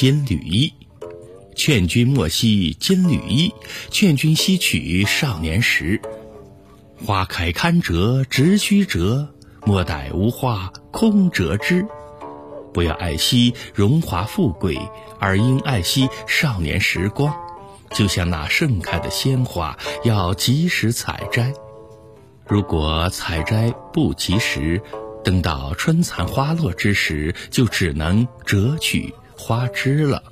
金缕衣。劝君莫惜金缕衣，劝君惜取少年时。花开堪折直须折，莫待无花空折枝。不要爱惜荣华富贵，而应爱惜少年时光。就像那盛开的鲜花，要及时采摘。如果采摘不及时，等到春残花落之时，就只能折取花枝了。